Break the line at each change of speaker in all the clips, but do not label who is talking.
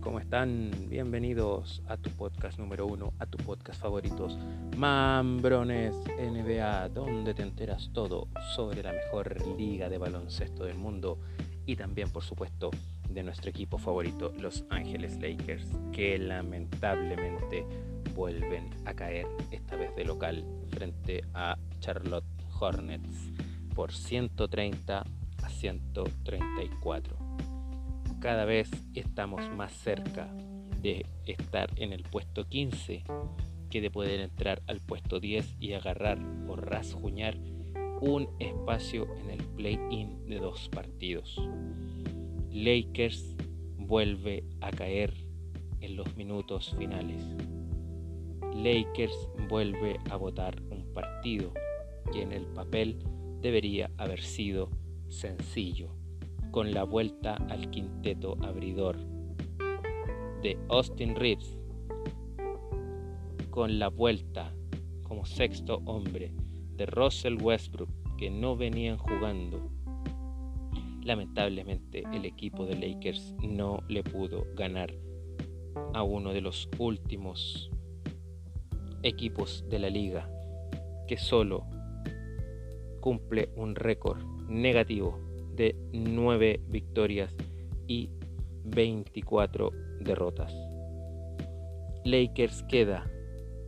¿cómo están? Bienvenidos a tu podcast número uno, a tu podcast favoritos, Mambrones NBA, donde te enteras todo sobre la mejor liga de baloncesto del mundo y también, por supuesto, de nuestro equipo favorito, Los Ángeles Lakers, que lamentablemente vuelven a caer, esta vez de local, frente a Charlotte Hornets por 130 a 134 cada vez estamos más cerca de estar en el puesto 15 que de poder entrar al puesto 10 y agarrar o rasguñar un espacio en el play-in de dos partidos. Lakers vuelve a caer en los minutos finales. Lakers vuelve a votar un partido que en el papel debería haber sido sencillo con la vuelta al quinteto abridor de Austin Reeves, con la vuelta como sexto hombre de Russell Westbrook, que no venían jugando. Lamentablemente el equipo de Lakers no le pudo ganar a uno de los últimos equipos de la liga que solo cumple un récord negativo de 9 victorias y 24 derrotas. Lakers queda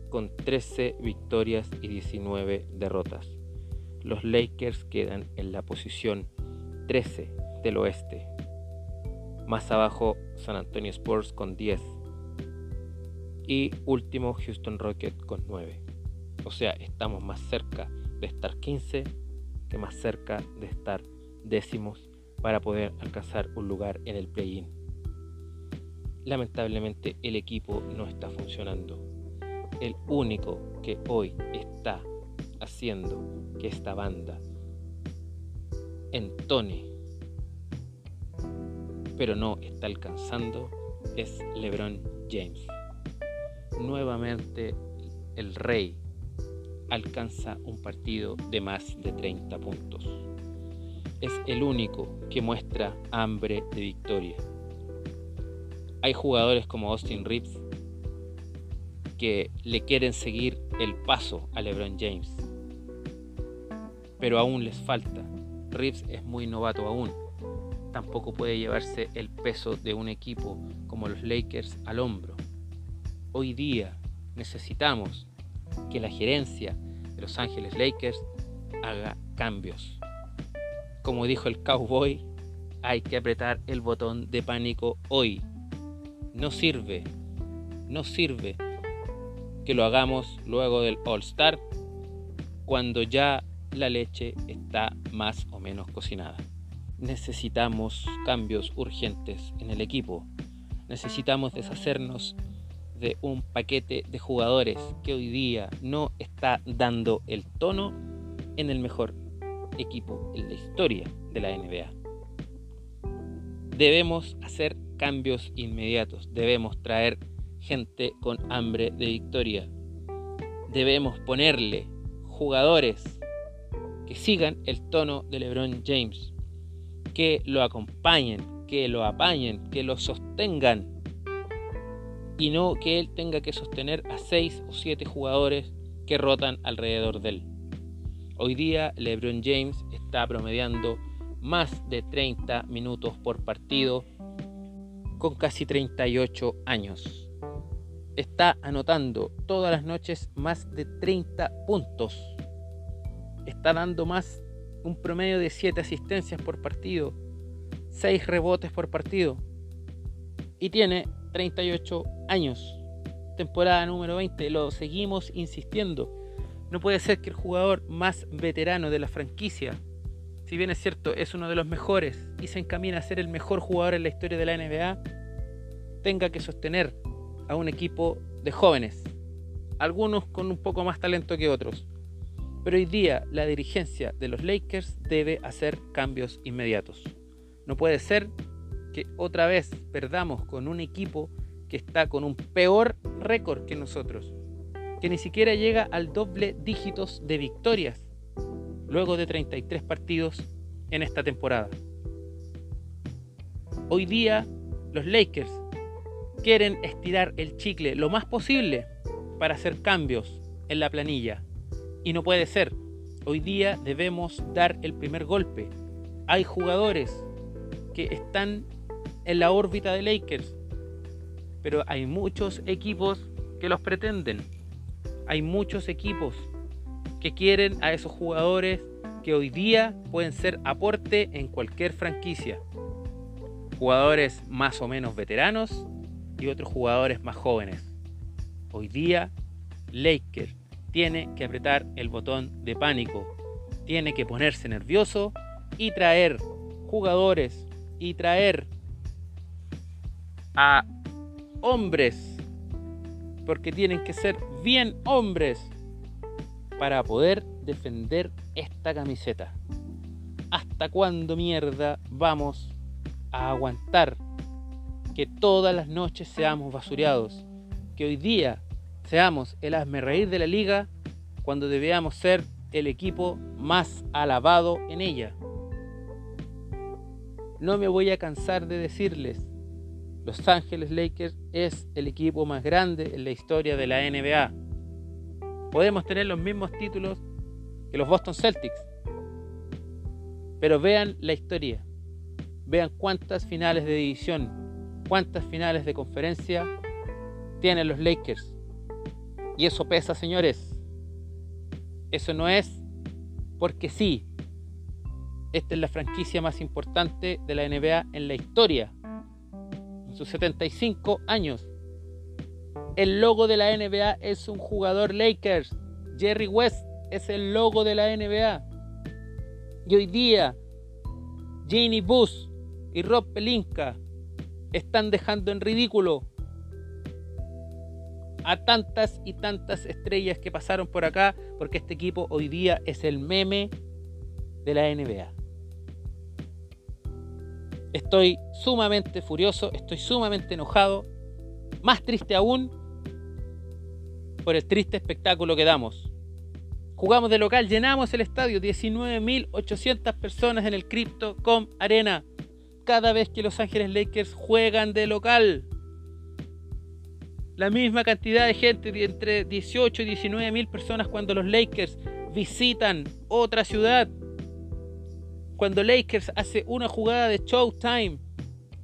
con 13 victorias y 19 derrotas. Los Lakers quedan en la posición 13 del oeste. Más abajo San Antonio Spurs con 10. Y último Houston Rockets con 9. O sea, estamos más cerca de estar 15 que más cerca de estar décimos para poder alcanzar un lugar en el play-in. Lamentablemente el equipo no está funcionando. El único que hoy está haciendo que esta banda entone, pero no está alcanzando, es LeBron James. Nuevamente el rey alcanza un partido de más de 30 puntos es el único que muestra hambre de victoria. Hay jugadores como Austin Reeves que le quieren seguir el paso a LeBron James, pero aún les falta. Reeves es muy novato aún. Tampoco puede llevarse el peso de un equipo como los Lakers al hombro. Hoy día necesitamos que la gerencia de Los Ángeles Lakers haga cambios como dijo el cowboy, hay que apretar el botón de pánico hoy. No sirve, no sirve que lo hagamos luego del All Star cuando ya la leche está más o menos cocinada. Necesitamos cambios urgentes en el equipo. Necesitamos deshacernos de un paquete de jugadores que hoy día no está dando el tono en el mejor equipo en la historia de la NBA. Debemos hacer cambios inmediatos, debemos traer gente con hambre de victoria, debemos ponerle jugadores que sigan el tono de LeBron James, que lo acompañen, que lo apañen, que lo sostengan y no que él tenga que sostener a seis o siete jugadores que rotan alrededor de él. Hoy día LeBron James está promediando más de 30 minutos por partido con casi 38 años. Está anotando todas las noches más de 30 puntos. Está dando más un promedio de 7 asistencias por partido, 6 rebotes por partido. Y tiene 38 años. Temporada número 20. Lo seguimos insistiendo no puede ser que el jugador más veterano de la franquicia, si bien es cierto, es uno de los mejores y se encamina a ser el mejor jugador en la historia de la NBA, tenga que sostener a un equipo de jóvenes, algunos con un poco más talento que otros. Pero hoy día la dirigencia de los Lakers debe hacer cambios inmediatos. No puede ser que otra vez perdamos con un equipo que está con un peor récord que nosotros que ni siquiera llega al doble dígitos de victorias luego de 33 partidos en esta temporada. Hoy día los Lakers quieren estirar el chicle lo más posible para hacer cambios en la planilla. Y no puede ser. Hoy día debemos dar el primer golpe. Hay jugadores que están en la órbita de Lakers, pero hay muchos equipos que los pretenden. Hay muchos equipos que quieren a esos jugadores que hoy día pueden ser aporte en cualquier franquicia. Jugadores más o menos veteranos y otros jugadores más jóvenes. Hoy día, Lakers tiene que apretar el botón de pánico, tiene que ponerse nervioso y traer jugadores y traer a hombres, porque tienen que ser bien hombres para poder defender esta camiseta. ¿Hasta cuándo mierda vamos a aguantar que todas las noches seamos basureados? Que hoy día seamos el asme reír de la liga cuando debíamos ser el equipo más alabado en ella. No me voy a cansar de decirles, Los Ángeles Lakers es el equipo más grande en la historia de la NBA. Podemos tener los mismos títulos que los Boston Celtics, pero vean la historia, vean cuántas finales de división, cuántas finales de conferencia tienen los Lakers. Y eso pesa, señores. Eso no es porque sí. Esta es la franquicia más importante de la NBA en la historia. Sus 75 años. El logo de la NBA es un jugador Lakers. Jerry West es el logo de la NBA. Y hoy día, Janie Bush y Rob Pelinka están dejando en ridículo a tantas y tantas estrellas que pasaron por acá, porque este equipo hoy día es el meme de la NBA. Estoy sumamente furioso, estoy sumamente enojado, más triste aún por el triste espectáculo que damos. Jugamos de local, llenamos el estadio, 19.800 personas en el Crypto.com Arena. Cada vez que Los Ángeles Lakers juegan de local la misma cantidad de gente, entre 18 y 19 mil personas cuando los Lakers visitan otra ciudad. Cuando Lakers hace una jugada de Showtime,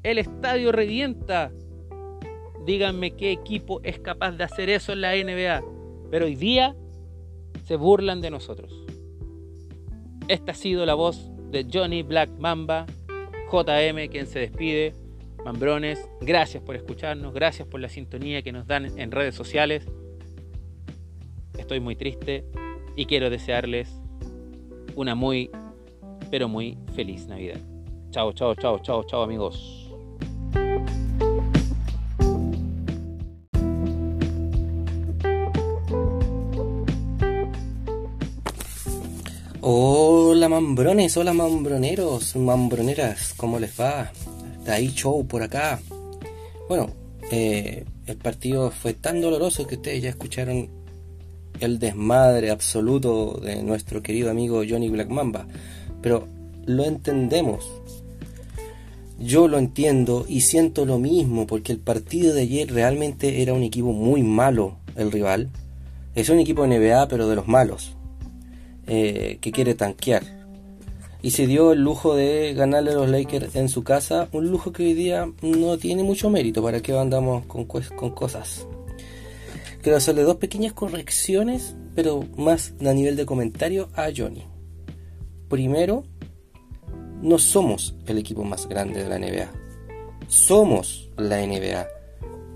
el estadio revienta. Díganme qué equipo es capaz de hacer eso en la NBA. Pero hoy día se burlan de nosotros. Esta ha sido la voz de Johnny Black Mamba, JM, quien se despide. Mambrones, gracias por escucharnos, gracias por la sintonía que nos dan en redes sociales. Estoy muy triste y quiero desearles una muy, pero muy feliz Navidad. Chao, chao, chao, chao, chao amigos.
Hola mambrones, hola mambroneros, mambroneras, ¿cómo les va? Está ahí show por acá. Bueno, eh, el partido fue tan doloroso que ustedes ya escucharon el desmadre absoluto de nuestro querido amigo Johnny Black Mamba. Pero lo entendemos. Yo lo entiendo y siento lo mismo porque el partido de ayer realmente era un equipo muy malo el rival. Es un equipo NBA pero de los malos. Eh, que quiere tanquear y se dio el lujo de ganarle a los Lakers en su casa, un lujo que hoy día no tiene mucho mérito, para que andamos con, con cosas. Quiero hacerle dos pequeñas correcciones, pero más a nivel de comentario a Johnny. Primero, no somos el equipo más grande de la NBA. Somos la NBA.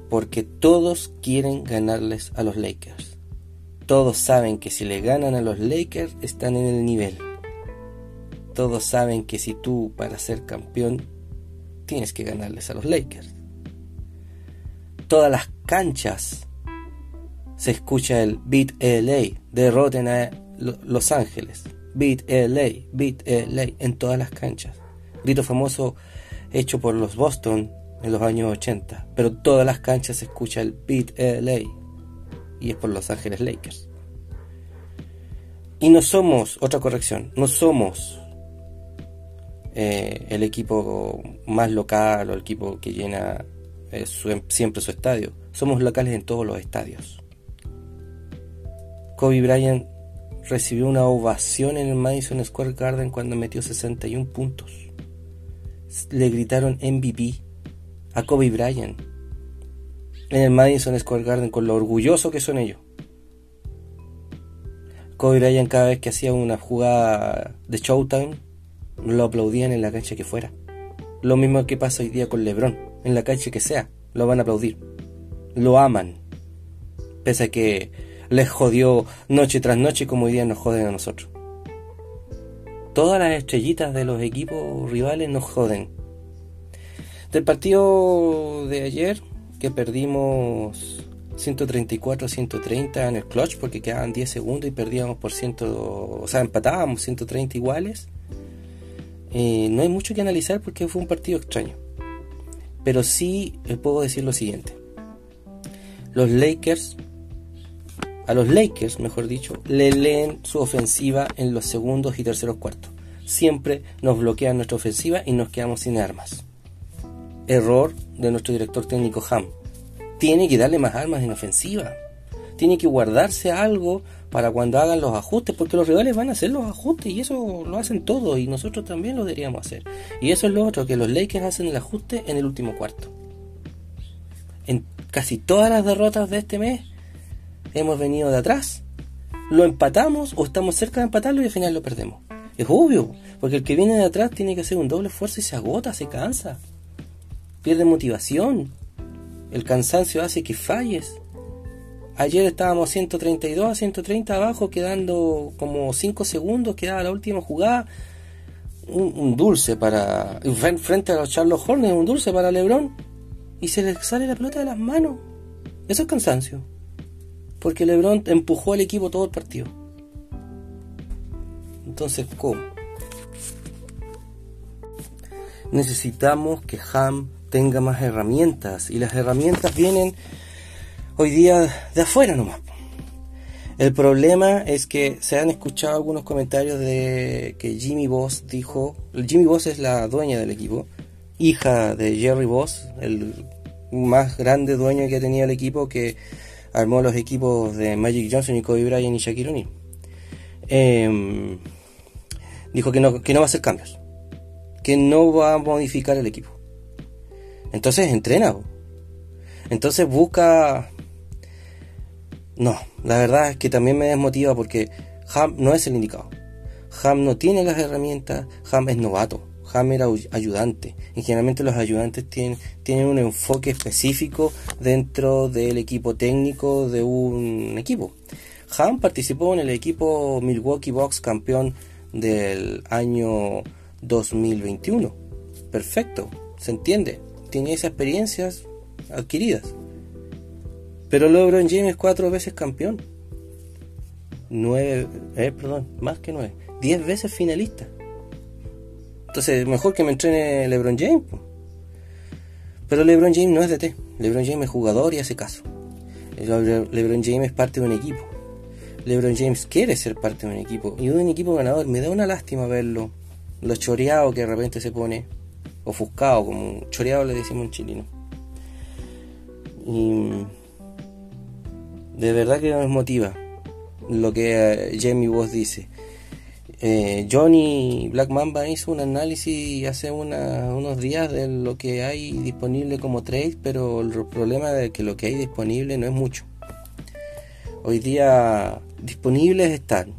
Porque todos quieren ganarles a los Lakers. Todos saben que si le ganan a los Lakers están en el nivel todos saben que si tú para ser campeón tienes que ganarles a los Lakers. Todas las canchas se escucha el Beat LA, derroten a Los Ángeles, Beat LA, Beat LA en todas las canchas. Grito famoso hecho por los Boston en los años 80, pero todas las canchas se escucha el Beat LA y es por Los Ángeles Lakers. Y no somos, otra corrección, no somos eh, el equipo más local o el equipo que llena es siempre su estadio. Somos locales en todos los estadios. Kobe Bryant recibió una ovación en el Madison Square Garden cuando metió 61 puntos. Le gritaron MVP a Kobe Bryant en el Madison Square Garden con lo orgulloso que son ellos. Kobe Bryant cada vez que hacía una jugada de Showtime lo aplaudían en la cancha que fuera. Lo mismo que pasa hoy día con LeBron, en la cancha que sea, lo van a aplaudir. Lo aman. Pese a que les jodió noche tras noche como hoy día nos joden a nosotros. Todas las estrellitas de los equipos rivales nos joden. Del partido de ayer, que perdimos 134 130 en el clutch porque quedaban 10 segundos y perdíamos por 100, o sea, empatábamos 130 iguales. Eh, no hay mucho que analizar porque fue un partido extraño. Pero sí puedo decir lo siguiente. Los Lakers, a los Lakers, mejor dicho, le leen su ofensiva en los segundos y terceros cuartos. Siempre nos bloquean nuestra ofensiva y nos quedamos sin armas. Error de nuestro director técnico Ham tiene que darle más armas en ofensiva. Tiene que guardarse algo para cuando hagan los ajustes, porque los rivales van a hacer los ajustes y eso lo hacen todos y nosotros también lo deberíamos hacer. Y eso es lo otro, que los Lakers hacen el ajuste en el último cuarto. En casi todas las derrotas de este mes hemos venido de atrás, lo empatamos o estamos cerca de empatarlo y al final lo perdemos. Es obvio, porque el que viene de atrás tiene que hacer un doble esfuerzo y se agota, se cansa, pierde motivación. El cansancio hace que falles. Ayer estábamos 132 a 130 abajo, quedando como 5 segundos, quedaba la última jugada. Un, dulce para. Frente a los Charles Hornets, un dulce para LeBron. Y se le sale la pelota de las manos. Eso es cansancio. Porque LeBron empujó al equipo todo el partido. Entonces, ¿cómo? Necesitamos que Ham tenga más herramientas y las herramientas vienen hoy día de afuera nomás. El problema es que se han escuchado algunos comentarios de que Jimmy Boss dijo, Jimmy Boss es la dueña del equipo, hija de Jerry Boss, el más grande dueño que tenía el equipo que armó los equipos de Magic Johnson y Kobe Bryant y Shaquille O'Neal. Em, dijo que no, que no va a hacer cambios, que no va a modificar el equipo. Entonces entrena. Entonces busca... No, la verdad es que también me desmotiva porque Ham no es el indicado. Ham no tiene las herramientas, Ham es novato, Ham era ayudante. Y generalmente los ayudantes tienen, tienen un enfoque específico dentro del equipo técnico de un equipo. Ham participó en el equipo Milwaukee Bucks campeón del año 2021. Perfecto, se entiende tiene esas experiencias adquiridas. Pero LeBron James es cuatro veces campeón. Nueve, eh, perdón, más que nueve. Diez veces finalista. Entonces, mejor que me entrene LeBron James. Pero LeBron James no es de T. LeBron James es jugador y hace caso. LeBron James es parte de un equipo. LeBron James quiere ser parte de un equipo. Y un equipo ganador. Me da una lástima verlo. Lo choreado que de repente se pone ofuscado, como choreado le decimos en chileno. Y de verdad que nos motiva lo que eh, Jamie Voss dice. Eh, Johnny Black Mamba hizo un análisis hace unos días de lo que hay disponible como trade, pero el problema es que lo que hay disponible no es mucho. Hoy día disponibles están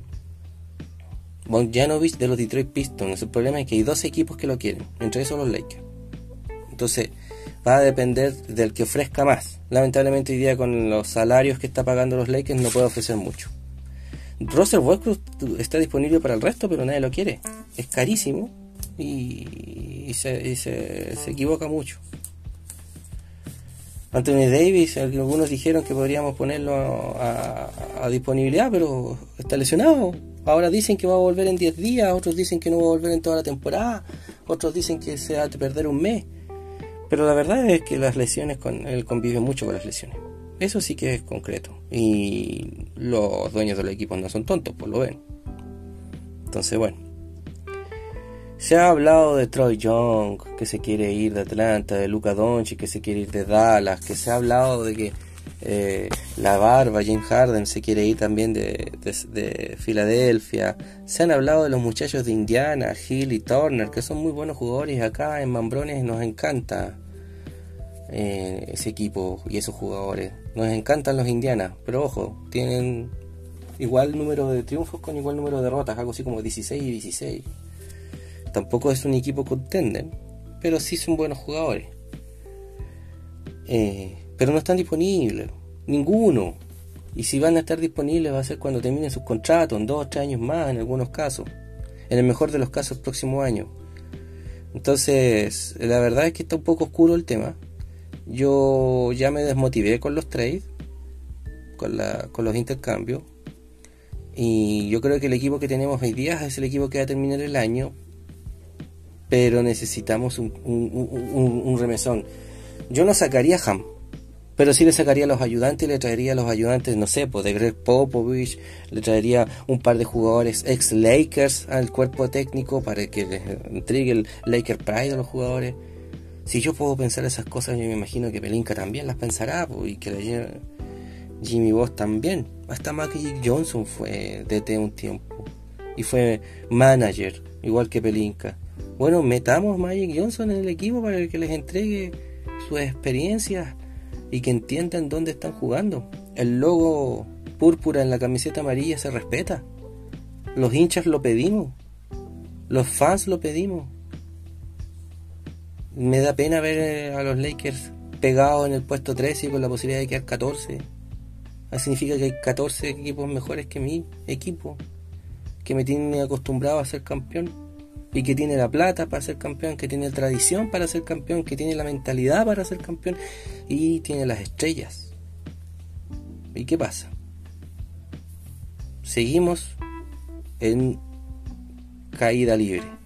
Bogdanovich de los Detroit Pistons. El problema es que hay dos equipos que lo quieren, entre esos los Lakers. Entonces, va a depender del que ofrezca más. Lamentablemente hoy día con los salarios que está pagando los Lakers no puede ofrecer mucho. Russell Westbrook está disponible para el resto, pero nadie lo quiere. Es carísimo y, se, equivoca mucho. Anthony Davis, algunos dijeron que podríamos ponerlo a disponibilidad, pero está lesionado. Ahora dicen que va a volver en 10 días, otros dicen que no va a volver en toda la temporada, otros dicen que se va a perder un mes. Pero la verdad es que las lesiones, con, él convive mucho con las lesiones. Eso sí que es concreto. Y los dueños del equipo no son tontos, pues lo ven. Entonces, bueno. Se ha hablado de Troy Young, que se quiere ir de Atlanta, de Luca Doncic, que se quiere ir de Dallas, que se ha hablado de que eh, la barba, James Harden, se quiere ir también de, de, Filadelfia. Se han hablado de los muchachos de Indiana, Hill y Turner, que son muy buenos jugadores. Acá en Mambrones nos encanta eh, ese equipo y esos jugadores. Nos encantan los Indiana, pero ojo, tienen igual número de triunfos con igual número de derrotas, algo así como 16 y 16. Tampoco es un equipo contender, pero sí son buenos jugadores. Eh, pero no están disponibles, ninguno. Y si van a estar disponibles va a ser cuando terminen sus contratos, en dos o tres años más en algunos casos. En el mejor de los casos, próximo año. Entonces, la verdad es que está un poco oscuro el tema. Yo ya me desmotivé con los trades, con, la, con los intercambios. Y yo creo que el equipo que tenemos hoy día es el equipo que va a terminar el año. Pero necesitamos un, remesón. Yo no sacaría Ham pero sí le sacaría a los ayudantes y le traería a los ayudantes, no sé, pues de Greg Popovich, le traería un par de jugadores ex Lakers al cuerpo técnico para que les intrigue el Laker Pride a los jugadores. Si yo puedo pensar esas cosas, yo me imagino que Pelinka también las pensará, y que Jimmy Boss también. Hasta Magic Johnson fue DT un tiempo y fue manager, igual que Pelinka. Bueno, metamos Magic Johnson en el equipo para que les entregue sus experiencias y que entiendan dónde están jugando. El logo púrpura en la camiseta amarilla se respeta. Los hinchas lo pedimos. Los fans lo pedimos. Me da pena ver a los Lakers pegados en el puesto 13 y con la posibilidad de quedar 14. Eso significa que hay 14 equipos mejores que mi equipo, que me tienen acostumbrado a ser campeón y que tiene la plata para ser campeón, que tiene la tradición para ser campeón, que tiene la mentalidad para ser campeón y tiene las estrellas. ¿Y qué pasa? Seguimos en caída libre.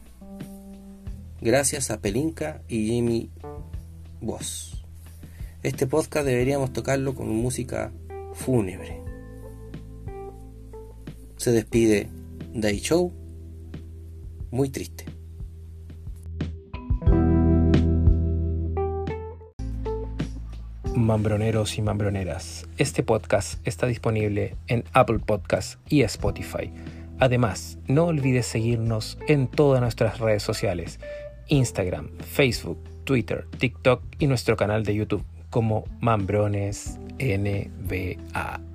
Gracias a Pelinka y Jimmy Voss. Este podcast deberíamos tocarlo con música fúnebre. Se despide Day Show muy triste.
Mambroneros y mambroneras, este podcast está disponible en Apple Podcasts y Spotify. Además, no olvides seguirnos en todas nuestras redes sociales, Instagram, Facebook, Twitter, TikTok y nuestro canal de YouTube como Mambrones NBA.